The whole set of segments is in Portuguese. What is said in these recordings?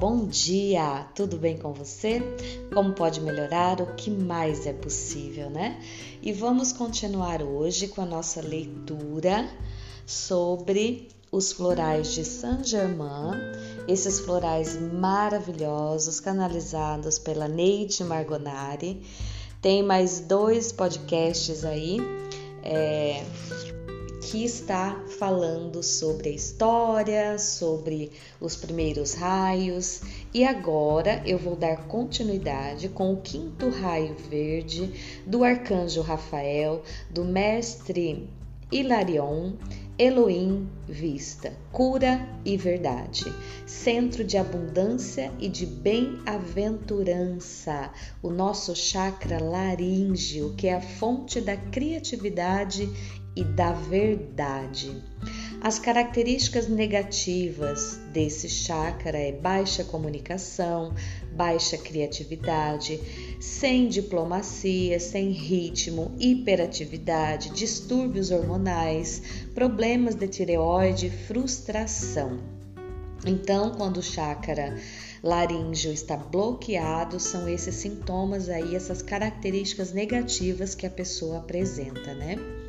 bom dia! Tudo bem com você? Como pode melhorar? O que mais é possível, né? E vamos continuar hoje com a nossa leitura sobre os florais de Saint Germain, esses florais maravilhosos canalizados pela Neide Margonari. Tem mais dois podcasts aí. É, que está falando sobre a história, sobre os primeiros raios. E agora eu vou dar continuidade com o quinto raio verde do arcanjo Rafael, do mestre Hilarion, Elohim Vista, cura e verdade, centro de abundância e de bem-aventurança, o nosso chakra laríngeo, que é a fonte da criatividade e da verdade. As características negativas desse chakra é baixa comunicação, baixa criatividade, sem diplomacia, sem ritmo, hiperatividade, distúrbios hormonais, problemas de tireoide, frustração. Então, quando o chakra laríngeo está bloqueado, são esses sintomas aí, essas características negativas que a pessoa apresenta, né?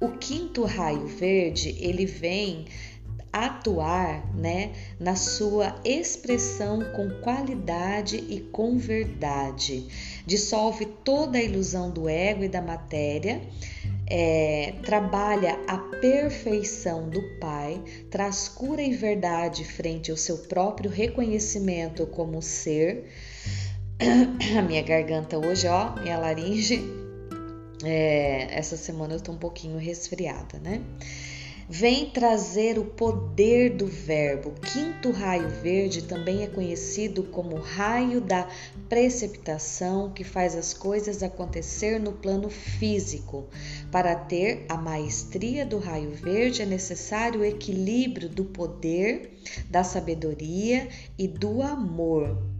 O quinto raio verde, ele vem atuar, né, na sua expressão com qualidade e com verdade. Dissolve toda a ilusão do ego e da matéria. É, trabalha a perfeição do Pai, traz cura e verdade frente ao seu próprio reconhecimento como ser. A minha garganta hoje, ó, minha laringe é, essa semana eu tô um pouquinho resfriada, né? Vem trazer o poder do verbo. Quinto raio verde também é conhecido como raio da precipitação, que faz as coisas acontecer no plano físico. Para ter a maestria do raio verde é necessário o equilíbrio do poder, da sabedoria e do amor.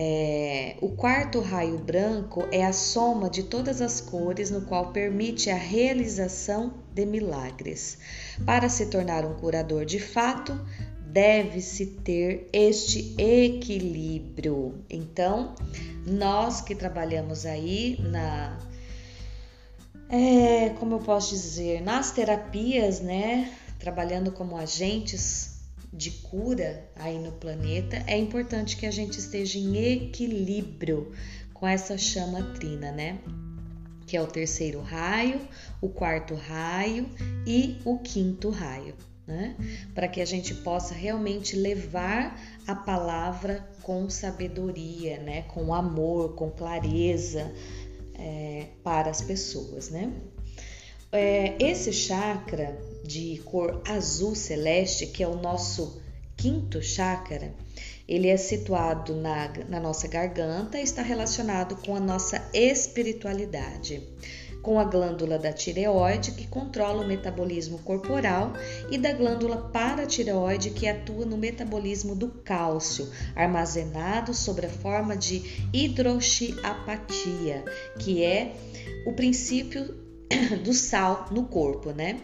É, o quarto raio branco é a soma de todas as cores, no qual permite a realização de milagres. Para se tornar um curador de fato, deve-se ter este equilíbrio. Então, nós que trabalhamos aí na. É, como eu posso dizer, nas terapias, né? Trabalhando como agentes de cura aí no planeta, é importante que a gente esteja em equilíbrio com essa chama trina, né? Que é o terceiro raio, o quarto raio e o quinto raio, né? Para que a gente possa realmente levar a palavra com sabedoria, né? Com amor, com clareza é, para as pessoas, né? É, esse chakra de cor azul celeste, que é o nosso quinto chakra, ele é situado na, na nossa garganta e está relacionado com a nossa espiritualidade, com a glândula da tireoide, que controla o metabolismo corporal, e da glândula paratireoide, que atua no metabolismo do cálcio, armazenado sob a forma de hidroxiapatia, que é o princípio do sal no corpo, né?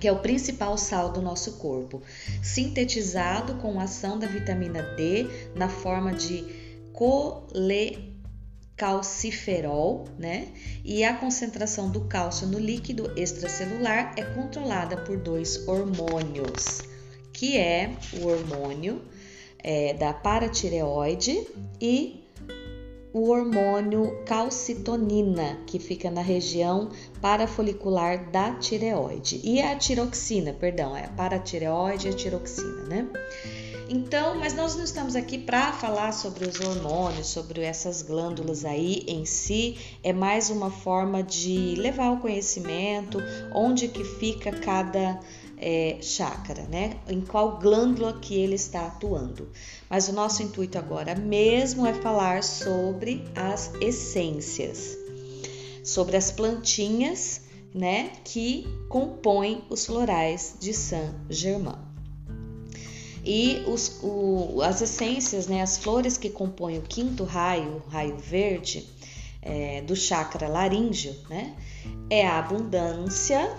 Que é o principal sal do nosso corpo, sintetizado com a ação da vitamina D na forma de colecalciferol, né? E a concentração do cálcio no líquido extracelular é controlada por dois hormônios, que é o hormônio é, da paratireoide e o hormônio calcitonina, que fica na região parafolicular da tireoide, e a tiroxina, perdão, é a paratireoide e a tiroxina, né? Então, mas nós não estamos aqui para falar sobre os hormônios, sobre essas glândulas aí em si, é mais uma forma de levar o conhecimento onde que fica cada é, chácara, né? Em qual glândula que ele está atuando. Mas o nosso intuito agora mesmo é falar sobre as essências, sobre as plantinhas, né? Que compõem os florais de Saint Germain. E os, o, as essências, né, as flores que compõem o quinto raio, o raio verde, é, do chakra laríngeo, né, é a abundância,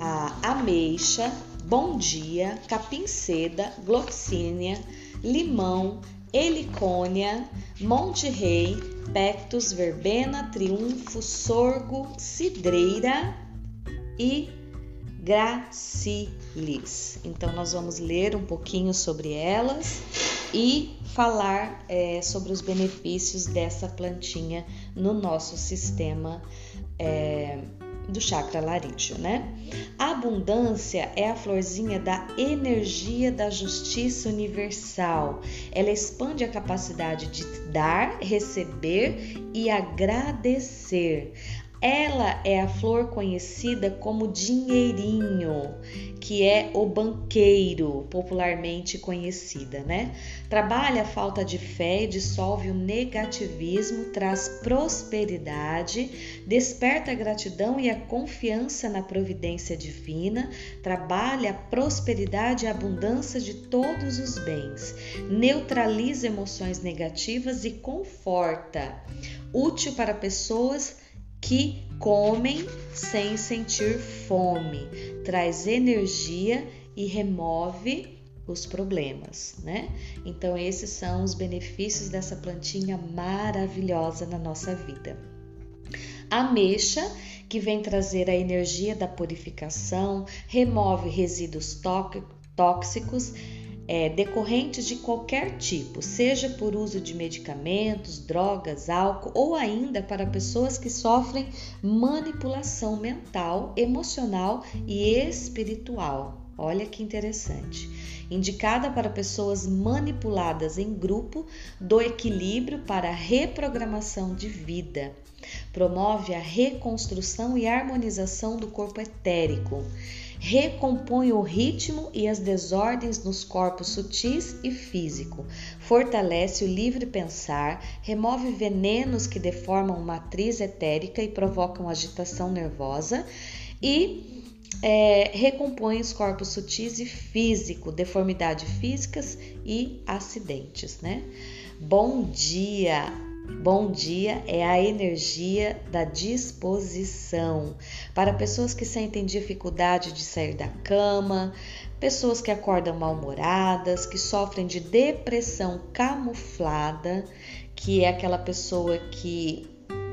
a ameixa, bom dia, capim seda, gloxínia, limão, helicônia, monte rei, pectus, verbena, triunfo, sorgo, cidreira e gracilis. Então, nós vamos ler um pouquinho sobre elas e falar é, sobre os benefícios dessa plantinha no nosso sistema é, do chakra laríngeo, né? A abundância é a florzinha da energia da justiça universal. Ela expande a capacidade de dar, receber e agradecer. Ela é a flor conhecida como dinheirinho, que é o banqueiro, popularmente conhecida, né? Trabalha a falta de fé dissolve o negativismo, traz prosperidade, desperta a gratidão e a confiança na providência divina, trabalha a prosperidade e a abundância de todos os bens, neutraliza emoções negativas e conforta, útil para pessoas que comem sem sentir fome, traz energia e remove os problemas, né? Então esses são os benefícios dessa plantinha maravilhosa na nossa vida. A mexa, que vem trazer a energia da purificação, remove resíduos tóxicos, é, decorrentes de qualquer tipo, seja por uso de medicamentos, drogas, álcool ou ainda para pessoas que sofrem manipulação mental, emocional e espiritual. Olha que interessante. Indicada para pessoas manipuladas em grupo, do equilíbrio para reprogramação de vida. Promove a reconstrução e harmonização do corpo etérico recompõe o ritmo e as desordens nos corpos sutis e físico, fortalece o livre pensar, remove venenos que deformam matriz etérica e provocam agitação nervosa e é, recompõe os corpos sutis e físico, deformidades físicas e acidentes, né? Bom dia! Bom dia é a energia da disposição. Para pessoas que sentem dificuldade de sair da cama, pessoas que acordam mal-humoradas, que sofrem de depressão camuflada, que é aquela pessoa que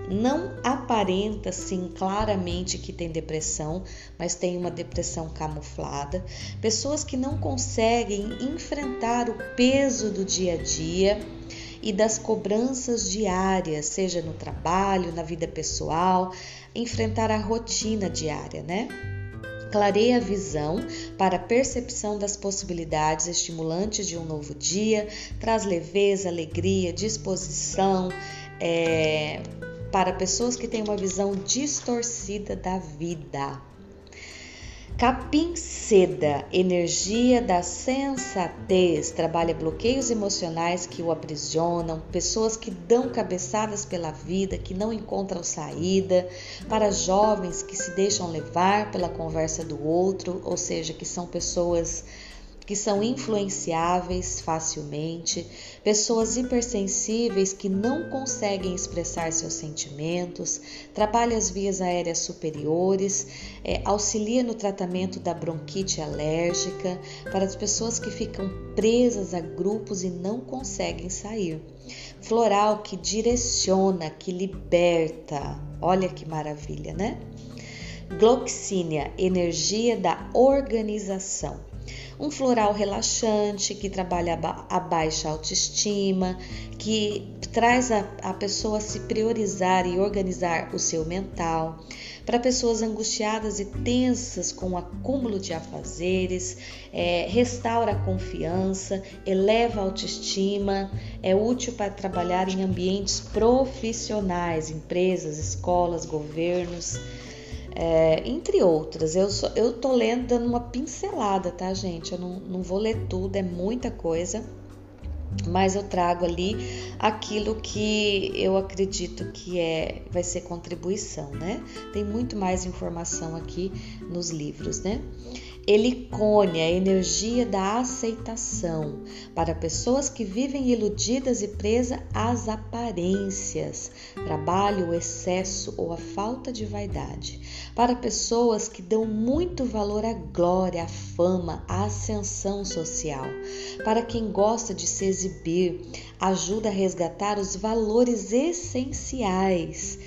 não aparenta sim claramente que tem depressão, mas tem uma depressão camuflada, pessoas que não conseguem enfrentar o peso do dia a dia e das cobranças diárias, seja no trabalho, na vida pessoal, enfrentar a rotina diária, né? Clareia a visão para a percepção das possibilidades estimulantes de um novo dia, traz leveza, alegria, disposição é, para pessoas que têm uma visão distorcida da vida. Capim Seda, energia da sensatez, trabalha bloqueios emocionais que o aprisionam, pessoas que dão cabeçadas pela vida, que não encontram saída, para jovens que se deixam levar pela conversa do outro, ou seja, que são pessoas que são influenciáveis facilmente, pessoas hipersensíveis que não conseguem expressar seus sentimentos, trabalha as vias aéreas superiores, é, auxilia no tratamento da bronquite alérgica, para as pessoas que ficam presas a grupos e não conseguem sair. Floral que direciona, que liberta. Olha que maravilha, né? Gloxínia, energia da organização um floral relaxante que trabalha a baixa autoestima, que traz a, a pessoa a se priorizar e organizar o seu mental. Para pessoas angustiadas e tensas com o acúmulo de afazeres, é, restaura a confiança, eleva a autoestima, é útil para trabalhar em ambientes profissionais, empresas, escolas, governos é, entre outras. Eu, só, eu tô lendo dando uma pincelada, tá, gente? Eu não, não vou ler tudo, é muita coisa, mas eu trago ali aquilo que eu acredito que é vai ser contribuição, né? Tem muito mais informação aqui nos livros, né? Helicônia, a energia da aceitação, para pessoas que vivem iludidas e presas às aparências, trabalho, o excesso ou a falta de vaidade. Para pessoas que dão muito valor à glória, à fama, à ascensão social. Para quem gosta de se exibir, ajuda a resgatar os valores essenciais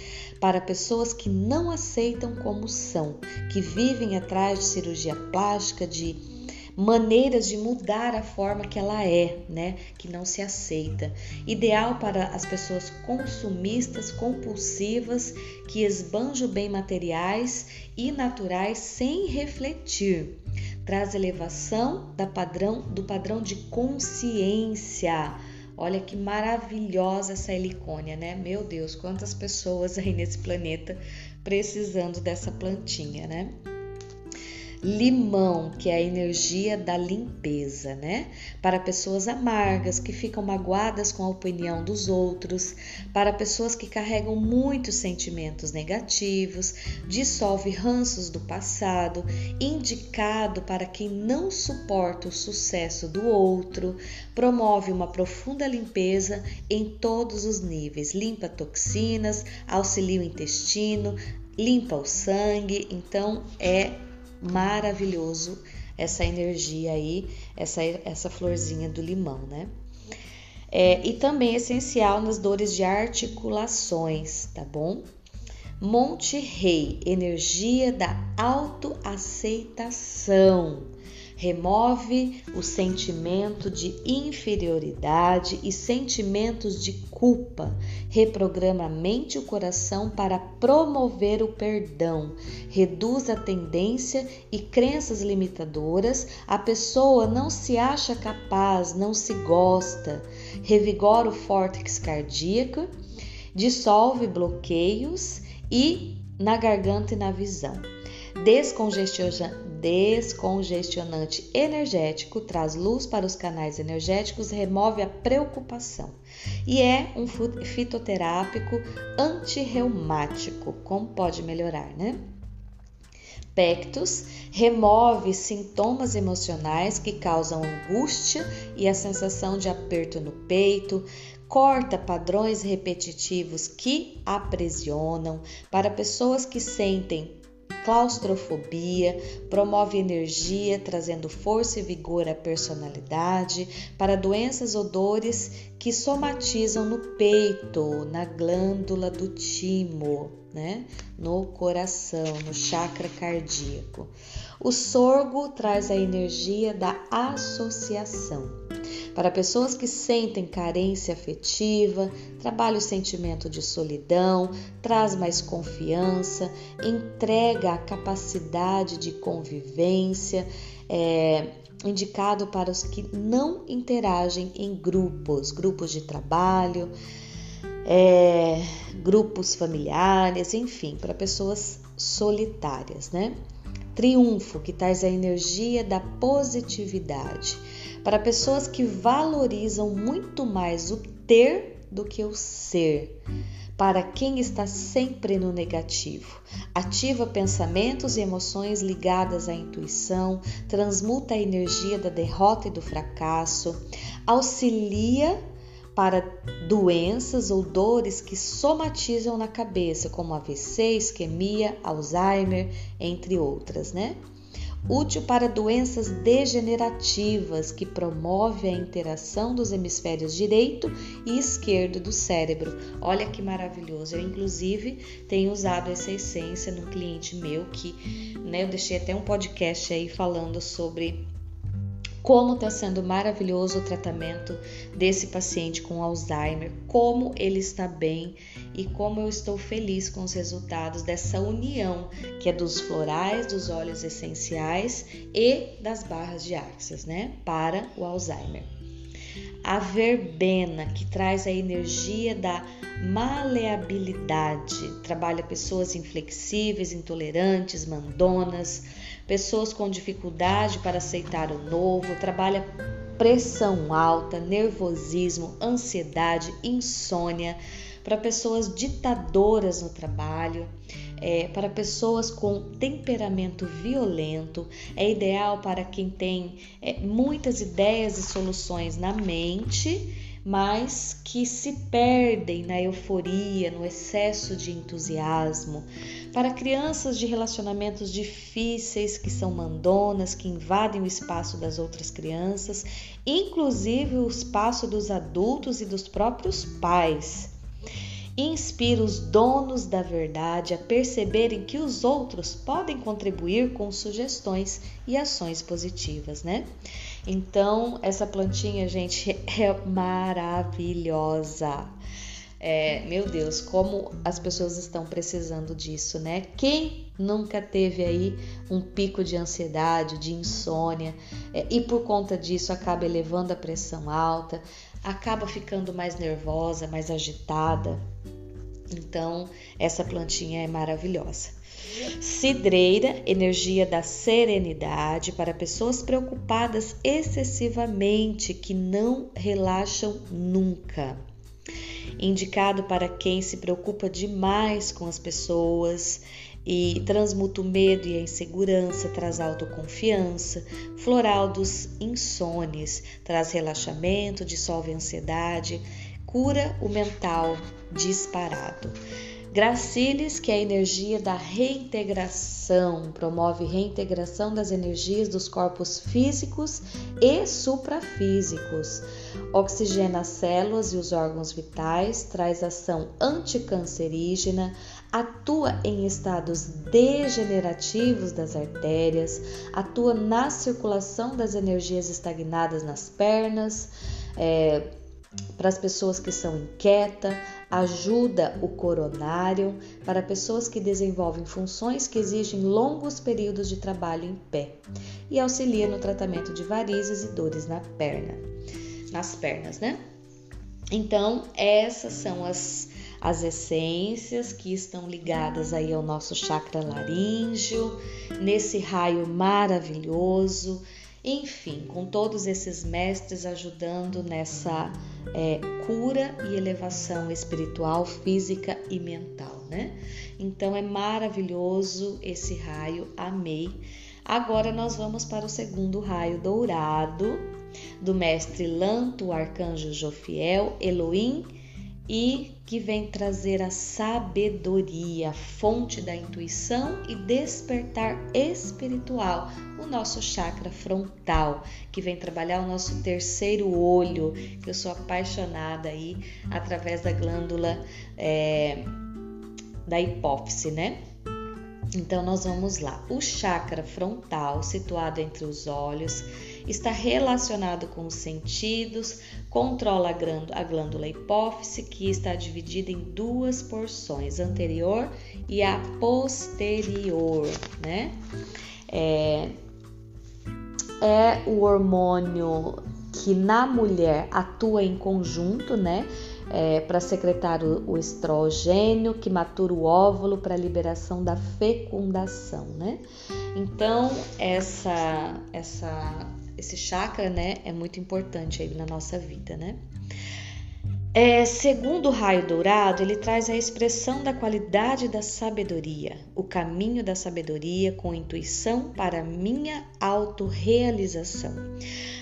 para pessoas que não aceitam como são, que vivem atrás de cirurgia plástica, de maneiras de mudar a forma que ela é, né? Que não se aceita. Ideal para as pessoas consumistas, compulsivas, que esbanjam bem materiais e naturais sem refletir. Traz elevação da padrão, do padrão de consciência Olha que maravilhosa essa helicônia, né? Meu Deus, quantas pessoas aí nesse planeta precisando dessa plantinha, né? Limão, que é a energia da limpeza, né? Para pessoas amargas que ficam magoadas com a opinião dos outros, para pessoas que carregam muitos sentimentos negativos, dissolve ranços do passado, indicado para quem não suporta o sucesso do outro, promove uma profunda limpeza em todos os níveis, limpa toxinas, auxilia o intestino, limpa o sangue, então é maravilhoso essa energia aí, essa, essa florzinha do limão, né? É, e também é essencial nas dores de articulações, tá bom? Monte Rei, energia da autoaceitação remove o sentimento de inferioridade e sentimentos de culpa, reprograma a mente e o coração para promover o perdão, reduz a tendência e crenças limitadoras, a pessoa não se acha capaz, não se gosta, revigora o fórtex cardíaco, dissolve bloqueios e na garganta e na visão. Descongestiona, descongestionante energético, traz luz para os canais energéticos, remove a preocupação e é um fitoterápico antirreumático. Como pode melhorar, né? Pectus remove sintomas emocionais que causam angústia e a sensação de aperto no peito, corta padrões repetitivos que aprisionam para pessoas que sentem claustrofobia, promove energia, trazendo força e vigor à personalidade, para doenças ou dores que somatizam no peito, na glândula do timo, né? no coração, no chakra cardíaco. O sorgo traz a energia da associação para pessoas que sentem carência afetiva, trabalha o sentimento de solidão, traz mais confiança, entrega a capacidade de convivência, é, indicado para os que não interagem em grupos, grupos de trabalho, é, grupos familiares, enfim, para pessoas solitárias, né? Triunfo, que traz a energia da positividade para pessoas que valorizam muito mais o ter do que o ser. Para quem está sempre no negativo, ativa pensamentos e emoções ligadas à intuição, transmuta a energia da derrota e do fracasso, auxilia para doenças ou dores que somatizam na cabeça, como AVC, isquemia, Alzheimer, entre outras, né? útil para doenças degenerativas que promove a interação dos hemisférios direito e esquerdo do cérebro. Olha que maravilhoso. Eu inclusive tenho usado essa essência num cliente meu que, né, eu deixei até um podcast aí falando sobre como está sendo maravilhoso o tratamento desse paciente com Alzheimer, como ele está bem e como eu estou feliz com os resultados dessa união que é dos florais, dos óleos essenciais e das barras de axas, né, para o Alzheimer. A verbena, que traz a energia da maleabilidade, trabalha pessoas inflexíveis, intolerantes, mandonas, pessoas com dificuldade para aceitar o novo, trabalha pressão alta, nervosismo, ansiedade, insônia, para pessoas ditadoras no trabalho, é, para pessoas com temperamento violento, é ideal para quem tem é, muitas ideias e soluções na mente mas que se perdem na euforia, no excesso de entusiasmo. Para crianças de relacionamentos difíceis, que são mandonas, que invadem o espaço das outras crianças, inclusive o espaço dos adultos e dos próprios pais. Inspira os donos da verdade a perceberem que os outros podem contribuir com sugestões e ações positivas, né? Então, essa plantinha, gente, é maravilhosa. É, meu Deus, como as pessoas estão precisando disso, né? Quem nunca teve aí um pico de ansiedade, de insônia, é, e por conta disso acaba elevando a pressão alta, acaba ficando mais nervosa, mais agitada. Então, essa plantinha é maravilhosa. Cidreira, energia da serenidade para pessoas preocupadas excessivamente que não relaxam nunca. Indicado para quem se preocupa demais com as pessoas e transmuta o medo e a insegurança, traz autoconfiança. Floral dos insones, traz relaxamento, dissolve a ansiedade, cura o mental disparado. Gracilis, que é a energia da reintegração, promove reintegração das energias dos corpos físicos e suprafísicos. Oxigena as células e os órgãos vitais, traz ação anticancerígena, atua em estados degenerativos das artérias, atua na circulação das energias estagnadas nas pernas. É, para as pessoas que são inquietas, ajuda o coronário para pessoas que desenvolvem funções que exigem longos períodos de trabalho em pé e auxilia no tratamento de varizes e dores na perna, nas pernas, né? Então, essas são as, as essências que estão ligadas aí ao nosso chakra laríngeo, nesse raio maravilhoso enfim, com todos esses mestres ajudando nessa é, cura e elevação espiritual, física e mental, né? Então é maravilhoso esse raio, amei. Agora nós vamos para o segundo raio dourado do mestre Lanto, arcanjo Jofiel, Elohim e que vem trazer a sabedoria, fonte da intuição e despertar espiritual, o nosso chakra frontal, que vem trabalhar o nosso terceiro olho, que eu sou apaixonada aí através da glândula é, da hipófise, né? Então nós vamos lá. O chakra frontal, situado entre os olhos, está relacionado com os sentidos, controla a glândula hipófise, que está dividida em duas porções, anterior e a posterior, né? É, é o hormônio que na mulher atua em conjunto, né? É, para secretar o, o, estrogênio que matura o óvulo para a liberação da fecundação, né? Então essa essa esse chakra, né, é muito importante aí na nossa vida, né? É, segundo o raio dourado, ele traz a expressão da qualidade da sabedoria, o caminho da sabedoria com intuição para minha autorrealização.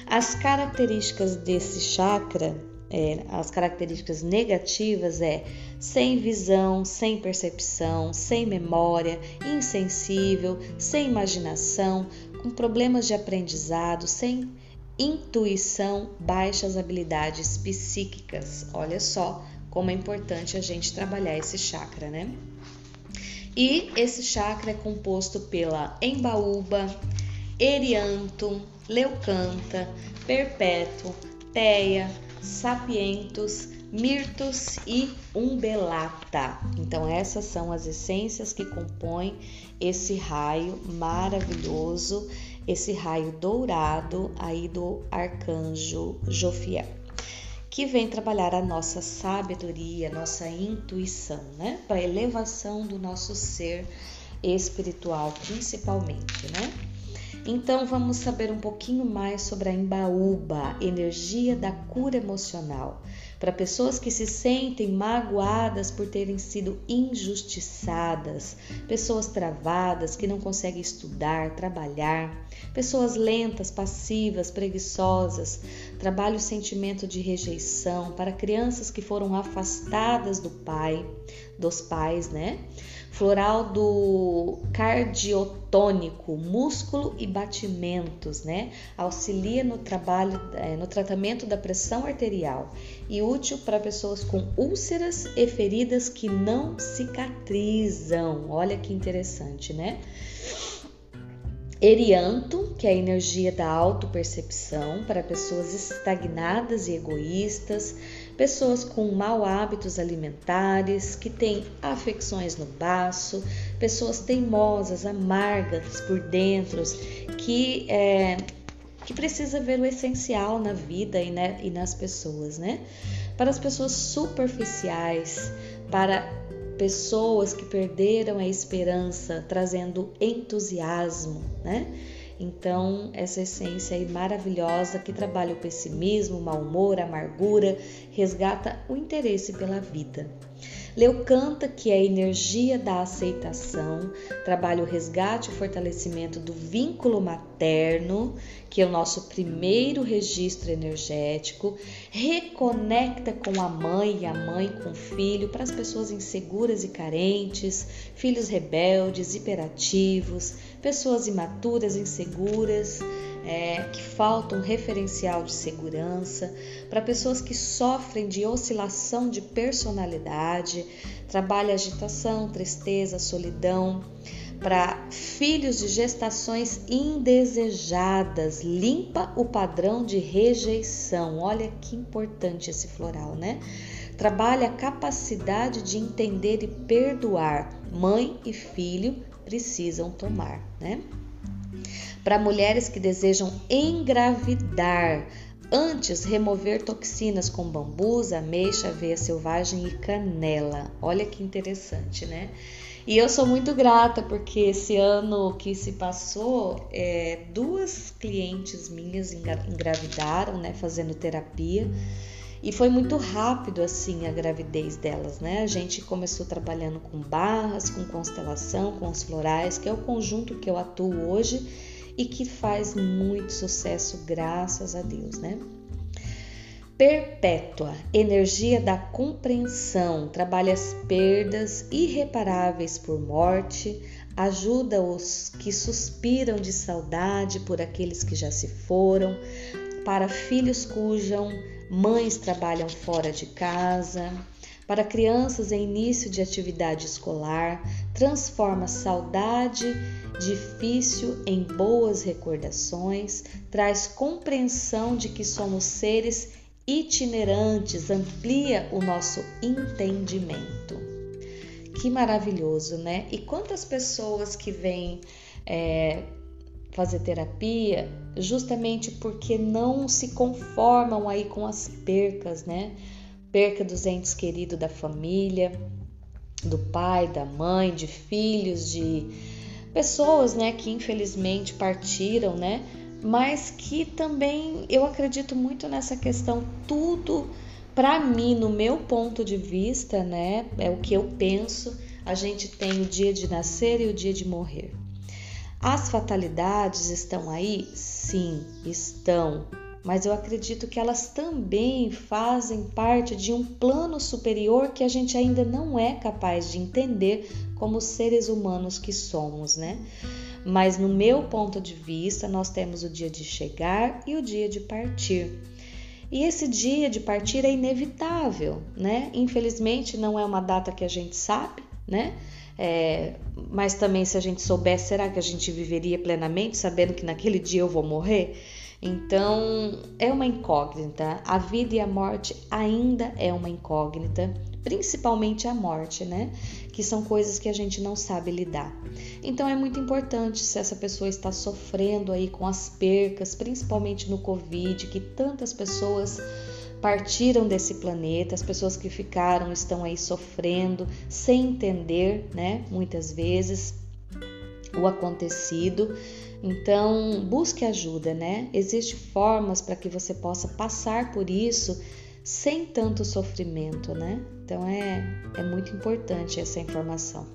As características desse chakra, é, as características negativas é sem visão, sem percepção, sem memória, insensível, sem imaginação, com problemas de aprendizado, sem intuição, baixas habilidades psíquicas. Olha só como é importante a gente trabalhar esse chakra, né? E esse chakra é composto pela embaúba, erianto, leucanta, perpétuo, teia, sapientos, mirtos e umbelata. Então essas são as essências que compõem esse raio maravilhoso esse raio dourado aí do arcanjo Jofiel, que vem trabalhar a nossa sabedoria, nossa intuição, né? Para elevação do nosso ser espiritual, principalmente, né? Então vamos saber um pouquinho mais sobre a embaúba, energia da cura emocional. para pessoas que se sentem magoadas por terem sido injustiçadas, pessoas travadas que não conseguem estudar, trabalhar, pessoas lentas, passivas, preguiçosas. Trabalha o sentimento de rejeição para crianças que foram afastadas do pai, dos pais, né? Floral do cardiotônico, músculo e batimentos, né? Auxilia no trabalho, é, no tratamento da pressão arterial e útil para pessoas com úlceras e feridas que não cicatrizam. Olha que interessante, né? Erianto, que é a energia da autopercepção para pessoas estagnadas e egoístas, pessoas com mau hábitos alimentares, que têm afecções no baço, pessoas teimosas, amargas por dentro, que é, que precisa ver o essencial na vida e, né, e nas pessoas, né? Para as pessoas superficiais, para pessoas que perderam a esperança, trazendo entusiasmo, né? Então, essa essência aí maravilhosa que trabalha o pessimismo, o mau humor, a amargura, resgata o interesse pela vida. Leucanta, que é a energia da aceitação, trabalha o resgate e o fortalecimento do vínculo materno, que é o nosso primeiro registro energético, reconecta com a mãe e a mãe com o filho para as pessoas inseguras e carentes, filhos rebeldes, hiperativos, pessoas imaturas, inseguras é, que falta um referencial de segurança, para pessoas que sofrem de oscilação de personalidade, trabalha agitação, tristeza, solidão, para filhos de gestações indesejadas, limpa o padrão de rejeição. Olha que importante esse floral, né? Trabalha a capacidade de entender e perdoar. Mãe e filho precisam tomar, né? para mulheres que desejam engravidar. Antes, remover toxinas com bambus, ameixa, aveia selvagem e canela. Olha que interessante, né? E eu sou muito grata porque esse ano que se passou, é, duas clientes minhas engravidaram, né, fazendo terapia. E foi muito rápido assim a gravidez delas, né? A gente começou trabalhando com barras, com constelação, com os florais, que é o conjunto que eu atuo hoje e que faz muito sucesso, graças a Deus, né? Perpétua, energia da compreensão, trabalha as perdas irreparáveis por morte, ajuda os que suspiram de saudade por aqueles que já se foram, para filhos cujam mães trabalham fora de casa, para crianças em início de atividade escolar, transforma saudade difícil em boas recordações, traz compreensão de que somos seres itinerantes, amplia o nosso entendimento. Que maravilhoso, né? E quantas pessoas que vêm é, fazer terapia justamente porque não se conformam aí com as percas, né? Perca dos entes queridos da família, do pai, da mãe, de filhos, de pessoas, né, que infelizmente partiram, né? Mas que também eu acredito muito nessa questão tudo para mim, no meu ponto de vista, né, é o que eu penso, a gente tem o dia de nascer e o dia de morrer. As fatalidades estão aí? Sim, estão mas eu acredito que elas também fazem parte de um plano superior que a gente ainda não é capaz de entender como seres humanos que somos, né? Mas no meu ponto de vista, nós temos o dia de chegar e o dia de partir. E esse dia de partir é inevitável, né? Infelizmente não é uma data que a gente sabe, né? É, mas também se a gente soubesse, será que a gente viveria plenamente sabendo que naquele dia eu vou morrer? Então, é uma incógnita. A vida e a morte ainda é uma incógnita, principalmente a morte, né? Que são coisas que a gente não sabe lidar. Então, é muito importante se essa pessoa está sofrendo aí com as percas, principalmente no Covid, que tantas pessoas partiram desse planeta, as pessoas que ficaram estão aí sofrendo, sem entender, né? Muitas vezes o acontecido. Então, busque ajuda, né? Existem formas para que você possa passar por isso sem tanto sofrimento, né? Então é, é muito importante essa informação.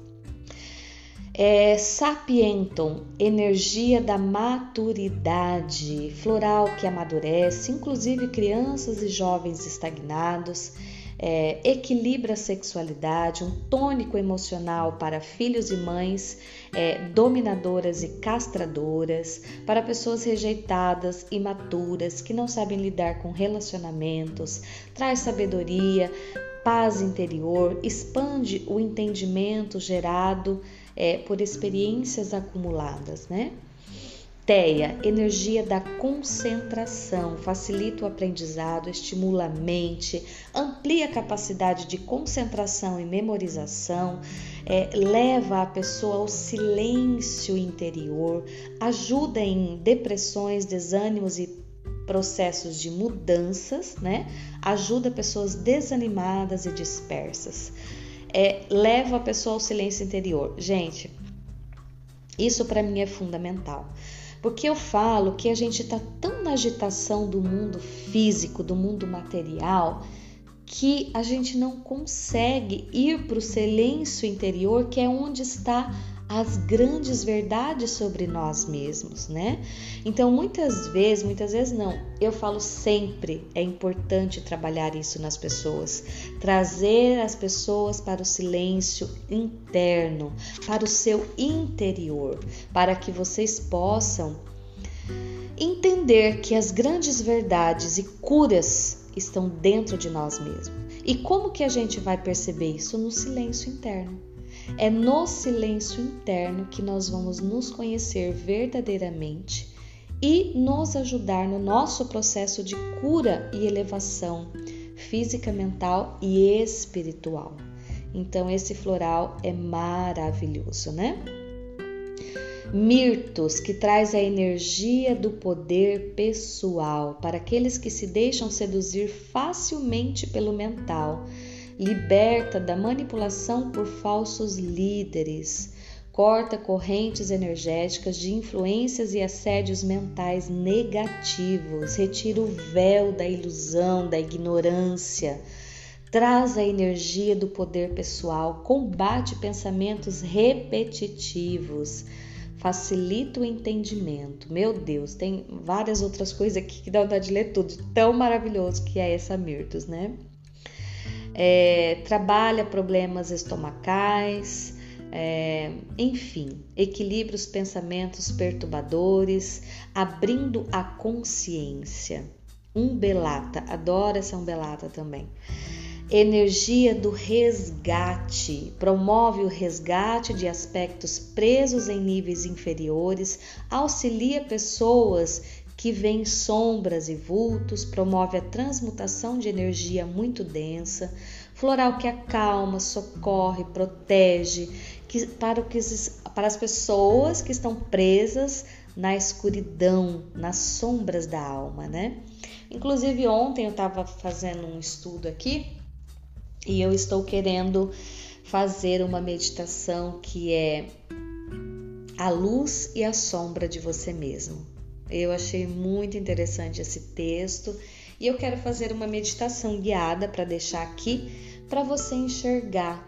É, sapientum, energia da maturidade, floral que amadurece, inclusive crianças e jovens estagnados é, equilibra a sexualidade, um tônico emocional para filhos e mães é, dominadoras e castradoras, para pessoas rejeitadas, imaturas, que não sabem lidar com relacionamentos, traz sabedoria, paz interior, expande o entendimento gerado é, por experiências acumuladas, né? Teia, energia da concentração, facilita o aprendizado, estimula a mente, amplia a capacidade de concentração e memorização, é, leva a pessoa ao silêncio interior, ajuda em depressões, desânimos e processos de mudanças, né? Ajuda pessoas desanimadas e dispersas. É, leva a pessoa ao silêncio interior. Gente, isso para mim é fundamental. Porque eu falo que a gente está tão na agitação do mundo físico, do mundo material, que a gente não consegue ir para o silêncio interior, que é onde está as grandes verdades sobre nós mesmos, né? Então, muitas vezes, muitas vezes não, eu falo sempre, é importante trabalhar isso nas pessoas, trazer as pessoas para o silêncio interno, para o seu interior, para que vocês possam entender que as grandes verdades e curas estão dentro de nós mesmos. E como que a gente vai perceber isso no silêncio interno? É no silêncio interno que nós vamos nos conhecer verdadeiramente e nos ajudar no nosso processo de cura e elevação física, mental e espiritual. Então, esse floral é maravilhoso, né? Mirtos, que traz a energia do poder pessoal para aqueles que se deixam seduzir facilmente pelo mental liberta da manipulação por falsos líderes, corta correntes energéticas de influências e assédios mentais negativos, retira o véu da ilusão, da ignorância, traz a energia do poder pessoal, combate pensamentos repetitivos, facilita o entendimento. Meu Deus, tem várias outras coisas aqui que dá vontade de ler tudo, tão maravilhoso que é essa Mirtus, né? é, trabalha problemas estomacais, é, enfim, equilibra os pensamentos perturbadores, abrindo a consciência. Umbelata, adoro essa umbelata também. Energia do resgate, promove o resgate de aspectos presos em níveis inferiores, auxilia pessoas que vê sombras e vultos, promove a transmutação de energia muito densa, floral que acalma, socorre, protege, que, para, que, para as pessoas que estão presas na escuridão, nas sombras da alma, né? Inclusive ontem eu estava fazendo um estudo aqui e eu estou querendo fazer uma meditação que é a luz e a sombra de você mesmo. Eu achei muito interessante esse texto e eu quero fazer uma meditação guiada para deixar aqui para você enxergar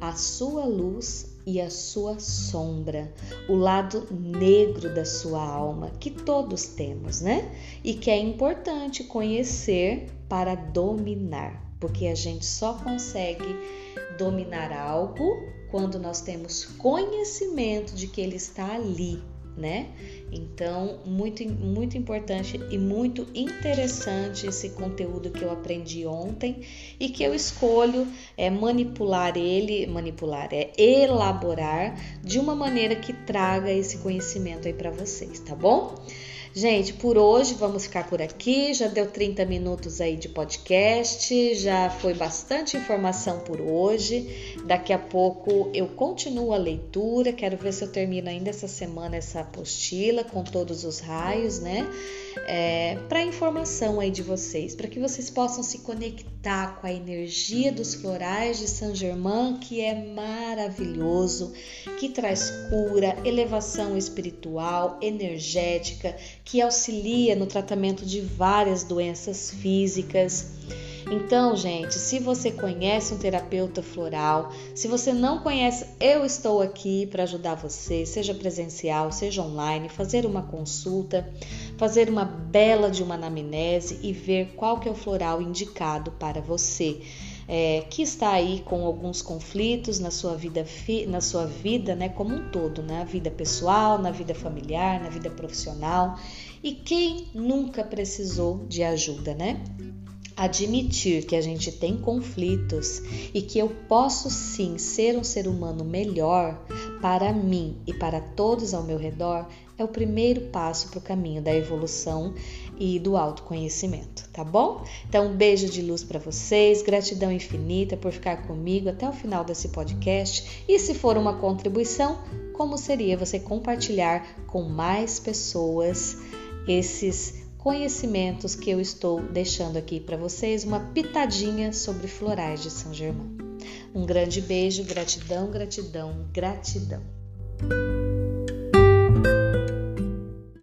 a sua luz e a sua sombra, o lado negro da sua alma que todos temos, né? E que é importante conhecer para dominar, porque a gente só consegue dominar algo quando nós temos conhecimento de que ele está ali né? Então, muito, muito importante e muito interessante esse conteúdo que eu aprendi ontem e que eu escolho é manipular ele, manipular é elaborar de uma maneira que traga esse conhecimento aí para vocês, tá bom? Gente, por hoje vamos ficar por aqui. Já deu 30 minutos aí de podcast, já foi bastante informação por hoje. Daqui a pouco eu continuo a leitura. Quero ver se eu termino ainda essa semana essa apostila com todos os raios, né? É, para informação aí de vocês, para que vocês possam se conectar com a energia dos florais de Saint Germain, que é maravilhoso, que traz cura, elevação espiritual, energética que auxilia no tratamento de várias doenças físicas Então, gente, se você conhece um terapeuta floral, se você não conhece, eu estou aqui para ajudar você, seja presencial, seja online, fazer uma consulta, fazer uma bela de uma anamnese e ver qual que é o floral indicado para você é, que está aí com alguns conflitos na sua vida, na sua vida, né, como um todo, na vida pessoal, na vida familiar, na vida profissional. E quem nunca precisou de ajuda, né? Admitir que a gente tem conflitos e que eu posso sim ser um ser humano melhor para mim e para todos ao meu redor é o primeiro passo para o caminho da evolução e do autoconhecimento, tá bom? Então, um beijo de luz para vocês, gratidão infinita por ficar comigo até o final desse podcast. E se for uma contribuição, como seria você compartilhar com mais pessoas esses conhecimentos que eu estou deixando aqui para vocês, uma pitadinha sobre florais de São Germão. Um grande beijo, gratidão, gratidão, gratidão.